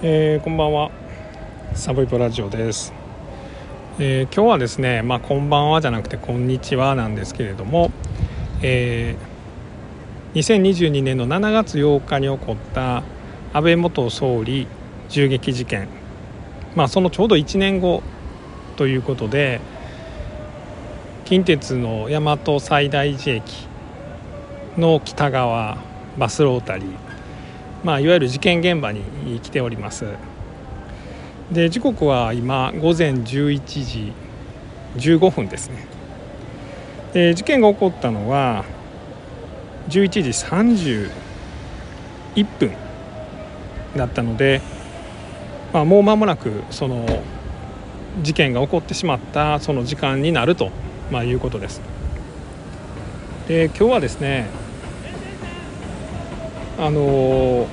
えー、こんばんは。サブイプラジオです、えー、今日はですねまあこんばんはじゃなくてこんにちはなんですけれども、えー、2022年の7月8日に起こった安倍元総理銃撃事件。まあそのちょうど1年後ということで近鉄の大和西大寺駅の北側バスロータリーまあ、いわゆる事件現場に来ております。で時刻は今午前11時15分ですね。で事件が起こったのは11時31分だったので、まあ、もう間もなくその事件が起こってしまったその時間になると、まあ、いうことです。で今日はですねあの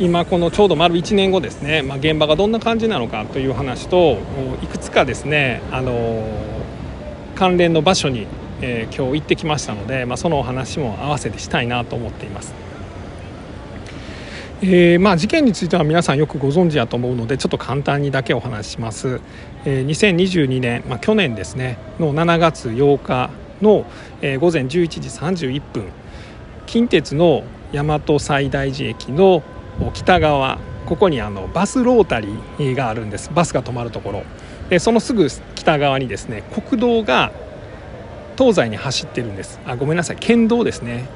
今このちょうど丸1年後ですね、まあ、現場がどんな感じなのかという話といくつかですねあの関連の場所に、えー、今日行ってきましたので、まあ、そのお話も合わせてしたいなと思っています。えー、まあ、事件については皆さんよくご存知だと思うのでちょっと簡単にだけお話しします、えー、2022年、まあ、去年ですねの7月8日の、えー、午前11時31分近鉄の大和西大寺駅の北側ここにあのバスロータリーがあるんです。バスが止まるところ。でそのすぐ北側にですね国道が東西に走ってるんです。あごめんなさい。県道ですね、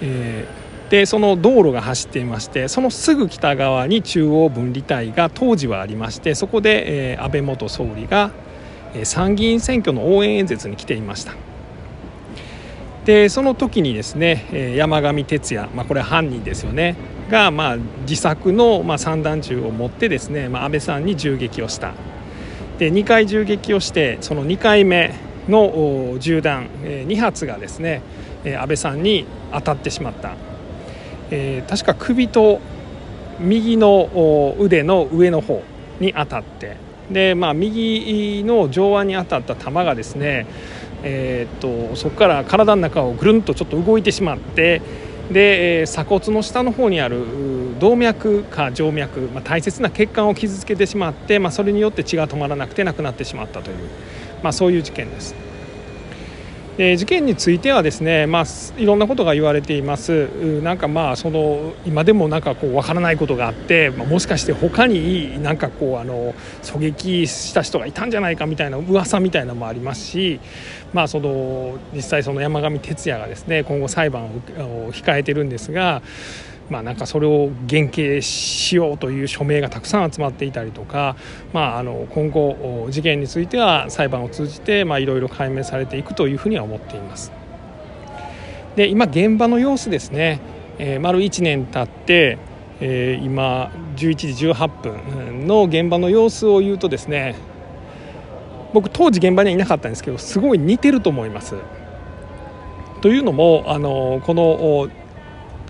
えー、でその道路が走っていましてそのすぐ北側に中央分離帯が当時はありましてそこで、えー、安倍元総理が参議院選挙の応援演説に来ていました。でその時にですね山上徹也、まあ、これ犯人ですよねが、まあ、自作の、まあ、散弾銃を持ってですね、まあ、安倍さんに銃撃をした。で2回銃撃をしてその2回目の銃弾2発がですね安倍さんに当たってしまった、えー、確か首と右の腕の上の方に当たって。で、まあ、右の上腕に当たった弾がですねえー、っとそこから体の中をぐるんとちょっと動いてしまってで鎖骨の下の方にある動脈か静脈、まあ、大切な血管を傷つけてしまって、まあ、それによって血が止まらなくて亡くなってしまったという、まあ、そういう事件です。事件についてはですね、まあ、いろんなことが言われていますなんかまあその今でもなんかこう分からないことがあって、まあ、もしかして他になんかこうあの狙撃した人がいたんじゃないかみたいな噂みたいなのもありますし、まあ、その実際その山上徹也がですね今後裁判を控えてるんですが。まあ、なんかそれを減刑しようという署名がたくさん集まっていたりとか、まあ、あの今後事件については裁判を通じていろいろ解明されていくというふうには思っています。で今現場の様子ですね、えー、丸1年経って、えー、今11時18分の現場の様子を言うとですね僕当時現場にはいなかったんですけどすごい似てると思います。というのもあのこの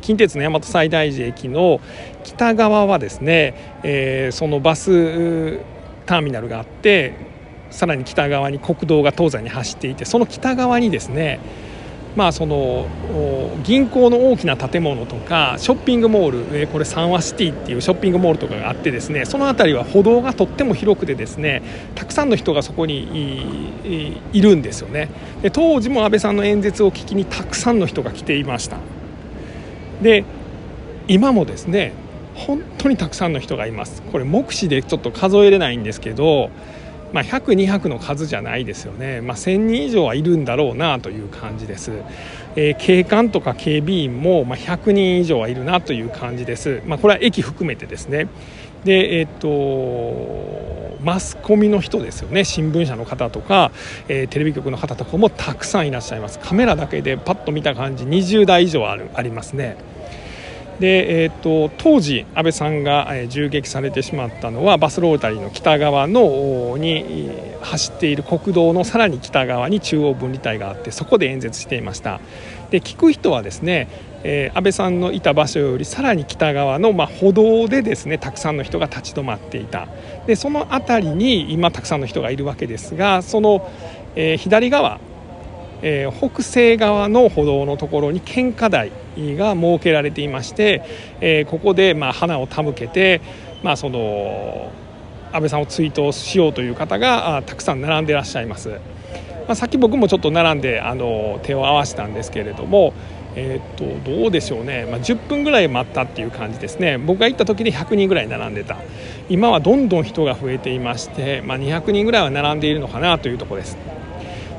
近鉄の大和西大寺駅の北側はですね、えー、そのバスターミナルがあってさらに北側に国道が東西に走っていてその北側にですねまあ、その銀行の大きな建物とかショッピングモールこれサンワシティっていうショッピングモールとかがあってですねその辺りは歩道がとっても広くてですねたくさんの人がそこにいるんですよね。で当時も安倍さんの演説を聞きにたくさんの人が来ていました。で今もですね本当にたくさんの人がいます。これ目視でちょっと数えれないんですけど、まあ、100、200の数じゃないですよね、まあ、1000人以上はいるんだろうなという感じです、えー、警官とか警備員も、まあ、100人以上はいるなという感じです、まあ、これは駅含めてですね。でえっ、とマスコミの人ですよね。新聞社の方とか、えー、テレビ局の方とかもたくさんいらっしゃいます。カメラだけでパッと見た感じ20台以上あるありますね。で、えーと、当時安倍さんが銃撃されてしまったのはバスロータリーの北側のに走っている国道のさらに北側に中央分離帯があってそこで演説していました。で聞く人はですね、えー、安倍さんのいた場所よりさらに北側の、まあ、歩道でですねたくさんの人が立ち止まっていた。でその辺りに今たくさんの人がいるわけですがその、えー、左側えー、北西側の歩道のところに献花台が設けられていまして、え、ここでま花を手向けて、まあ、その安倍さんを追悼しようという方がたくさん並んでいらっしゃいます。まあ、さっき僕もちょっと並んであの手を合わせたんですけれども、えー、っとどうでしょうね、まあ、10分ぐらい待ったっていう感じですね僕が行った時で100人ぐらい並んでた今はどんどん人が増えていまして、まあ、200人ぐらいは並んでいるのかなというところです。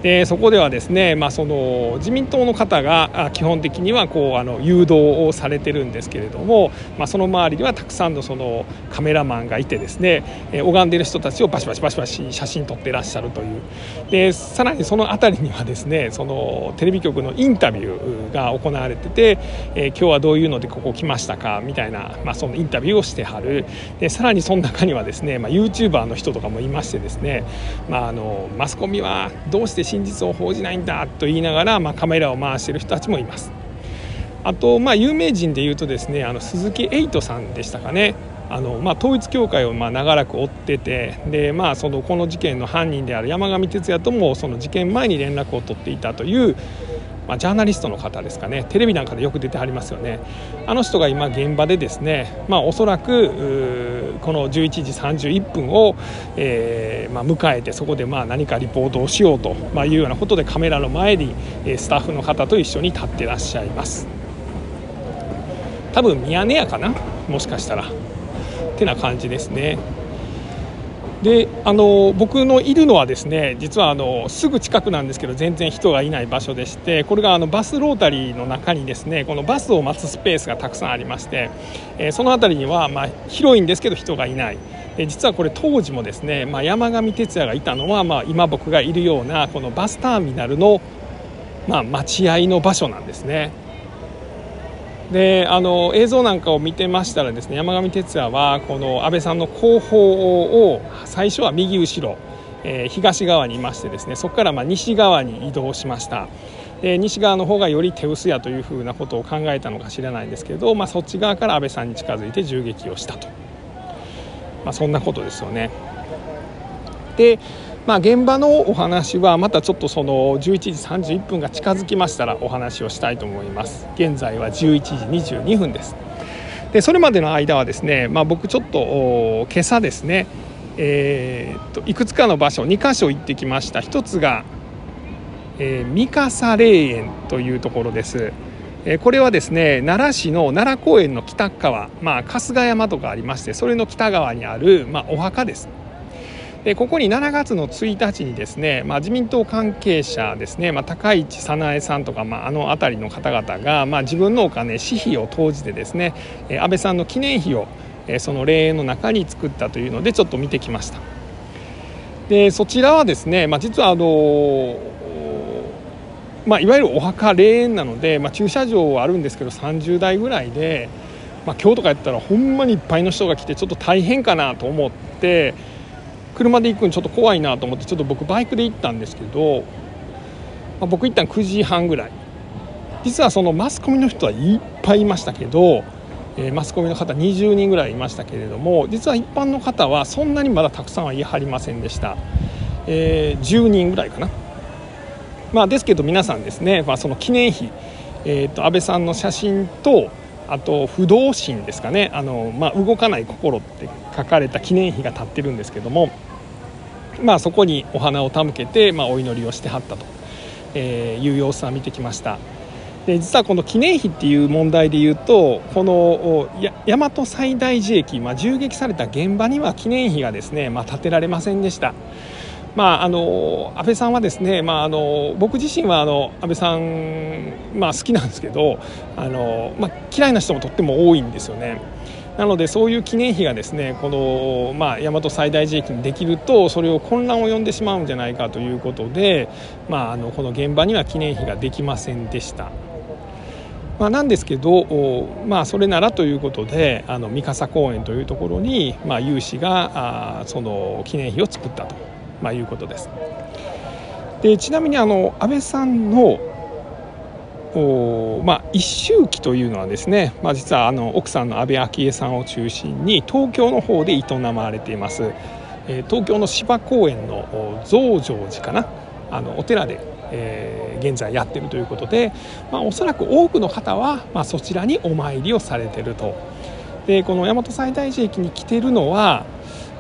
でそこではですね、まあ、その自民党の方が基本的にはこうあの誘導をされてるんですけれども、まあ、その周りにはたくさんのそのカメラマンがいてですね、え拝んでいる人たちをバシバシバシバシ写真撮ってらっしゃるという。でさらにその辺りにはですねそのテレビ局のインタビューが行われてて、えー、今日はどういうのでここ来ましたかみたいな、まあ、そのインタビューをしてはる。でさらにその中にはですね、まあ、YouTuber の人とかもいましてですね、まあ、あのマスコミはどうして真実を報じないんだと言いながら、まあ、カメラを回している人たちもいます。あと、まあ、有名人でいうとですねあの鈴木エイトさんでしたかねあの、まあ、統一教会をまあ長らく追っててで、まあ、そのこの事件の犯人である山上徹也ともその事件前に連絡を取っていたというまあ、ジャーナリストの方ですかね。テレビなんかでよく出てはりますよね。あの人が今現場でですね、まあ、おそらくこの11時31分を、えーまあ、迎えてそこでまあ何かリポートをしようと、まあ、いうようなことでカメラの前にスタッフの方と一緒に立ってらっしゃいます。多分ミヤネ屋かな？もしかしたら。ってな感じですね。であの僕のいるのはですね実はあのすぐ近くなんですけど全然人がいない場所でしてこれがあのバスロータリーの中にですねこのバスを待つスペースがたくさんありまして、えー、その辺りにはまあ広いんですけど人がいない。で実はこれ当時もですね、まあ、山上徹也がいたのは、まあ、今僕がいるようなこのバスターミナルの、まあ、待合の場所なんですね。であの映像なんかを見てましたらですね山上徹也はこの安倍さんの後方を最初は右後ろ、えー、東側にいましてですねそこからま西側に移動しましたで西側の方がより手薄やというふうなことを考えたのか知らないんですけど、まあ、そっち側から安倍さんに近づいて銃撃をしたと、まあ、そんなことですよね。でまあ、現場のお話はまたちょっとその11時31分が近づきましたらお話をしたいと思います。現在は11時22分です。でそれまでの間はですね、まあ、僕ちょっと今朝ですね、えー、っといくつかの場所2箇所行ってきました。一つが、えー、三笠霊園というところです。これはですね奈良市の奈良公園の北側、まあ、春日山とかありましてそれの北側にある、まあ、お墓です。でここに7月の1日にですね、まあ、自民党関係者ですね、まあ、高市早苗さんとか、まあ、あの辺りの方々が、まあ、自分のお金私費を投じてですね安倍さんの記念碑をその霊園の中に作ったというのでちょっと見てきました。でそちらはですね、まあ、実はあのまあ、いわゆるお墓霊園なので、まあ、駐車場はあるんですけど30台ぐらいで、まあ、今日とかやったらほんまにいっぱいの人が来てちょっと大変かなと思って車で行くのちょっと怖いなと思ってちょっと僕バイクで行ったんですけど、まあ、僕行ったの9時半ぐらい。実はそのマスコミの人はいっぱいいましたけど、えー、マスコミの方20人ぐらいいましたけれども実は一般の方はそんなにまだたくさんは言い張りませんでした、えー、10人ぐらいかな。まあですけど皆さんですね、まあ、その記念碑、えーと、安倍さんの写真とあと不動心ですかね。あの、まあ、動かない心って書かれた記念碑が立ってるんですけども、まあ、そこにお花を手向けて、まあ、お祈りをしてはったと、えいう様子は見てきましたで実はこの記念碑っていう問題でいうとこの大和西大寺駅、まあ、銃撃された現場には記念碑がですね、まあ、建てられませんでした。まあ、あの安倍さんはですね、まあ、あの僕自身はあの安倍さん、まあ、好きなんですけどあの、まあ、嫌いな人もとっても多いんですよね。なのでそういう記念碑がですねこの、まあ、大和西大寺駅にできるとそれを混乱を呼んでしまうんじゃないかということで、まあ、あのこの現場には記念碑ができませんでした。まあ、なんですけど、まあ、それならということであの三笠公園というところに、まあ、有志があその記念碑を作ったと。まあ、いうことです。でちなみにあの安倍さんのおまあ、一周忌というのはですね、まあ、実はあの奥さんの安倍昭恵さんを中心に東京の方で営まれています、えー、東京の芝公園の増上寺かなあのお寺で、えー、現在やってるということで、まあ、おそらく多くの方は、まあ、そちらにお参りをされてると。でこの大和西大寺駅に来てるのは、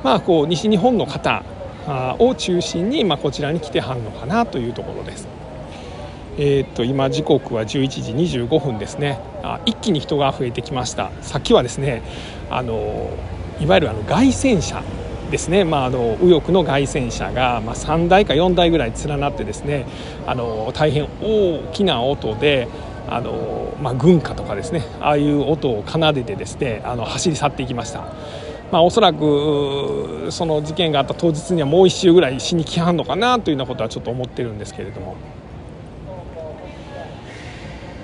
まあ、こう西日本の方を中心に、まあ、こちらに来てはんのかなというところです。えー、と今時刻は11時25分ですね。あ一気に人が増えてきました。さっきはですねあのいわゆるあの凱旋車ですね、まあ、あの右翼の凱旋車が、まあ、3台か4台ぐらい連なってですねあの大変大きな音であの、まあ、軍歌とかですねああいう音を奏でてですねあの走り去っていきました。まあ、おそらくその事件があった当日にはもう1周ぐらいしに来はんのかなというようなことはちょっと思ってるんですけれども。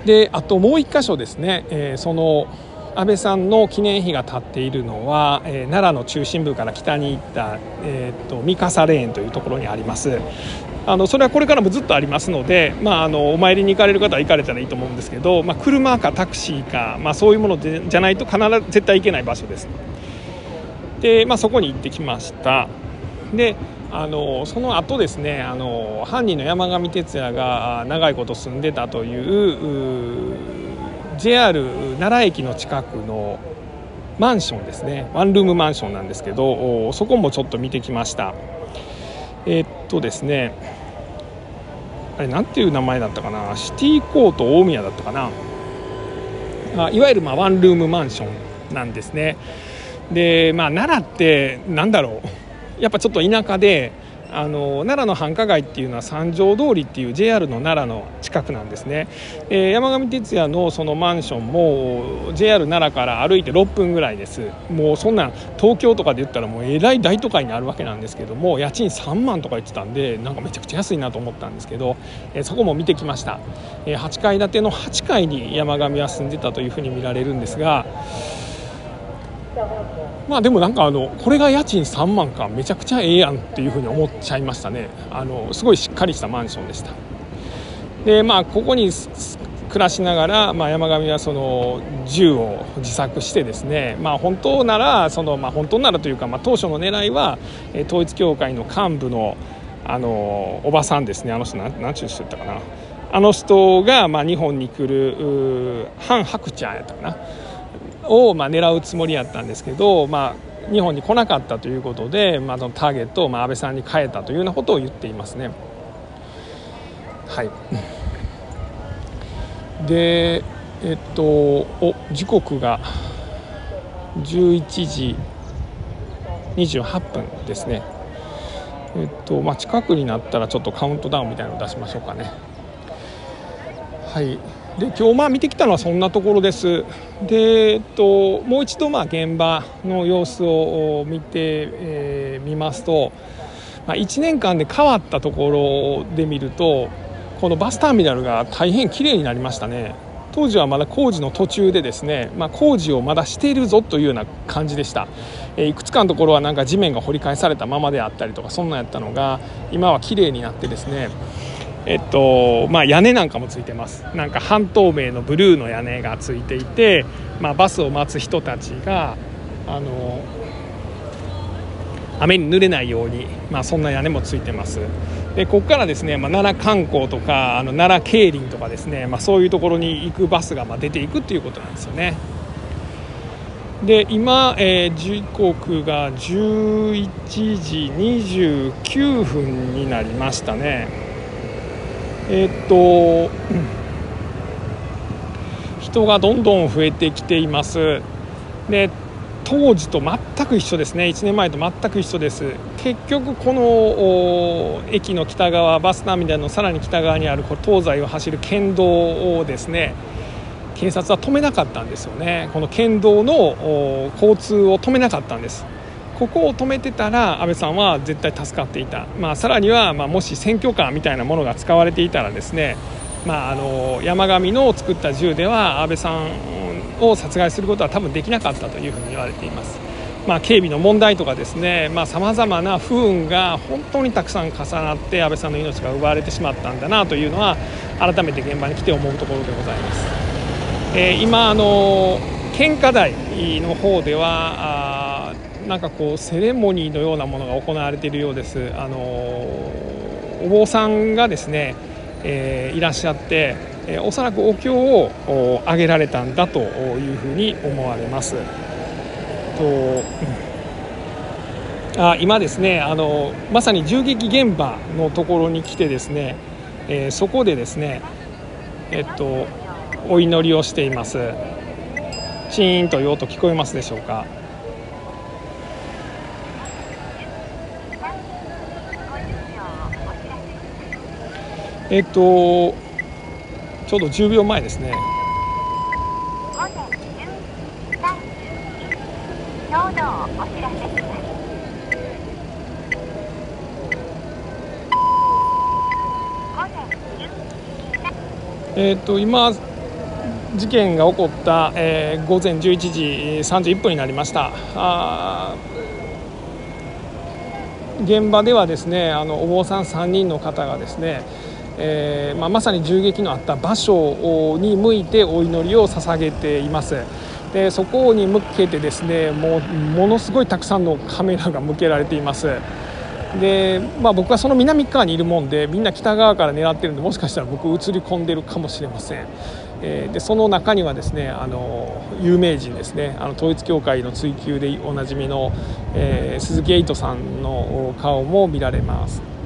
であともう1箇所ですね、えー、その安倍さんの記念碑が建っているのは、えー、奈良の中心部から北に行った、えーと、三笠レーンというところにあります。あのそれはこれからもずっとありますので、まあ、あのお参りに行かれる方は行かれたらいいと思うんですけど、まあ、車かタクシーか、まあ、そういうものでじゃないと必ず絶対行けない場所です。で、まあ、そこに行ってきました。であのその後ですねあの犯人の山上徹也が長いこと住んでたという JR 奈良駅の近くのマンションですね。ワンルームマンションなんですけどそこもちょっと見てきました。えー、っとですねあれなんていう名前だったかな？シティコート大宮だったかな？あいわゆるまあワンルームマンションなんですね。でまあ奈良ってなんだろう？やっぱちょっと田舎であの奈良の繁華街っていうのは三条通りっていう JR の奈良の近くなんですね、えー、山上徹也のそのマンションも JR 奈良から歩いて6分ぐらいです。もうそんな東京とかで言ったらもうえらい大都会にあるわけなんですけども家賃3万とか言ってたんでなんかめちゃくちゃ安いなと思ったんですけど、えー、そこも見てきました、えー、8階建ての8階に山上は住んでたというふうに見られるんですがまあでもなんかあのこれが家賃3万かめちゃくちゃええやんっていうふうに思っちゃいましたね。あのすごいしっかりしたマンションでした。でまあここに暮らしながら、まあ、山上はその銃を自作してですね、まあ、本当ならその、まあ、本当ならというか、まあ、当初の狙いは統一教会の幹部のあのおばさんですね。あの人何て言う人ったかな。あの人が、まあ、日本に来るハン・ハクチャーやったかな。をまあ狙うつもりやったんですけど、まあ、日本に来なかったということで、まあ、のターゲットをまあ安倍さんに変えたというようなことを言っていますね。はい、でえっとお時刻が11時28分ですね。えっとまあ、近くになったらちょっとカウントダウンみたいなのを出しましょうかね。はいで今日まあ見てきたのはそんなところです。で、えっと、もう一度まあ現場の様子を見て、えー、みますと、まあ、1年間で変わったところで見るとこのバスターミナルが大変綺麗になりましたね。当時はまだ工事の途中でですね、まあ、工事をまだしているぞというような感じでした、え、いくつかのところはなんか地面が掘り返されたままであったりとかそんなんやったのが今は綺麗になってですねえっとまあ、屋根なんかもついてます。なんか半透明のブルーの屋根がついていて、まあ、バスを待つ人たちがあの雨に濡れないように、まあ、そんな屋根もついてます。でここからですね、まあ、奈良観光とかあの奈良競輪とかですね、まあ、そういうところに行くバスがまあ出ていくっていうことなんですよね。で今、えー、時刻が11時29分になりましたね。えー、っと人がどんどん増えてきています。で当時と全く一緒ですね。1年前と全く一緒です。結局この駅の北側バスターミナルのさらに北側にあるこ東西を走る県道をですね。警察は止めなかったんですよね。この県道の交通を止めなかったんです。ここを止めてたら安倍さんは絶対助かっていた、まあ、さらには、まあ、もし選挙カーみたいなものが使われていたらですね、まあ、あの山上の作った銃では安倍さんを殺害することは多分できなかったというふうに言われています。まあ、警備の問題とかですねさまざ、まな不運が本当にたくさん重なって安倍さんの命が奪われてしまったんだなというのは改めて現場に来て思うところでございます。えー、今あの献花台の方ではなんかこうセレモニーのようなものが行われているようです。あのお坊さんがですねえー、いらっしゃって、えー、おそらくお経をあげられたんだというふうに思われます。とあ今ですねあのまさに銃撃現場のところに来てですね、えー、そこでですねえっとお祈りをしていますチーンという音聞こえますでしょうか？えっとちょうど10秒前ですね。えっと今事件が起こった、えー、午前11時31分になりました。あ現場ではですねあのお坊さん3人の方がですねえーまあ、まさに銃撃のあった場所に向いてお祈りを捧げています。でそこに向けてですねもうものすごいたくさんのカメラが向けられています。で、まあ、僕はその南側にいるもんでみんな北側から狙ってるんでもしかしたら僕映り込んでるかもしれません、えー、でその中にはですねあの有名人ですねあの統一教会の追及でおなじみの、えー、鈴木エイトさんの顔も見られます。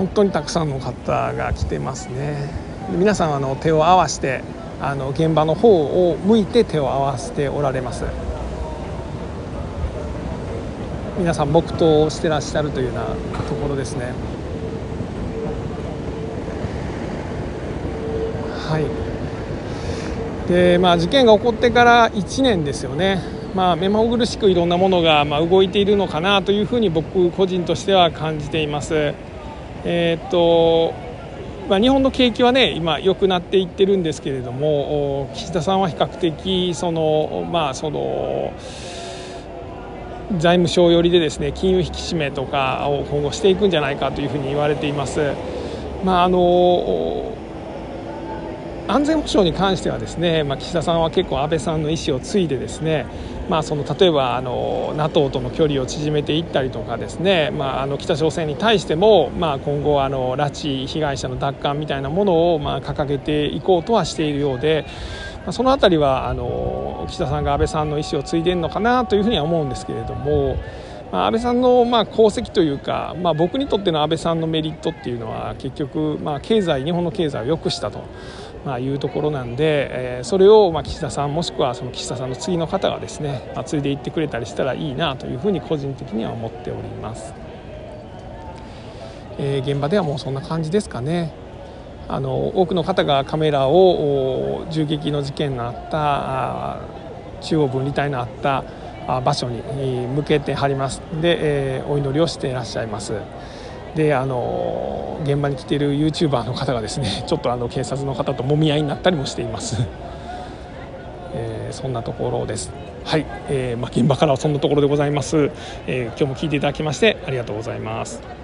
本当にたくさんの方が来てますね。皆さんあの手を合わせてあの現場の方を向いて手を合わせておられます。皆さん黙祷をしてらっしゃるというようなところですね。はい。でまあ事件が起こってから1年ですよね。まあ、目まぐるしくいろんなものがまあ動いているのかなというふうに僕個人としては感じています。えー、っとまあ、日本の景気はね今良くなっていってるんですけれども岸田さんは比較的そのまあその財務省寄りでですね金融引き締めとかを今後していくんじゃないかというふうに言われています。まああの安全保障に関してはですね、まあ、岸田さんは結構安倍さんの意思を継いでですね、まあ、その例えばあの NATO との距離を縮めていったりとかですね、まあ、あの北朝鮮に対しても、まあ、今後あの拉致被害者の奪還みたいなものをまあ掲げていこうとはしているようで。その辺りはあの岸田さんが安倍さんの意思を継いでいるのかなというふうには思うんですけれども、まあ、安倍さんのまあ功績というか、まあ、僕にとっての安倍さんのメリットっていうのは結局まあ経済日本の経済を良くしたと。まあ、いうところなんで、えー、それをまあ岸田さんもしくはその岸田さんの次の方がですね、まあ、継いでいってくれたりしたらいいなというふうに個人的には思っております。えー、現場ではもうそんな感じですかね。あの多くの方がカメラを銃撃の事件のあった中央分離帯のあった場所に向けて貼りますで、えー、お祈りをしていらっしゃいます。であの現場に来ている YouTuber の方がですね ちょっとあの警察の方ともみ合いになったりもしています、えー、そんなところです。はい、えーまあ、現場からはそんなところでございます、えー、今日も聞いていただきましてありがとうございます。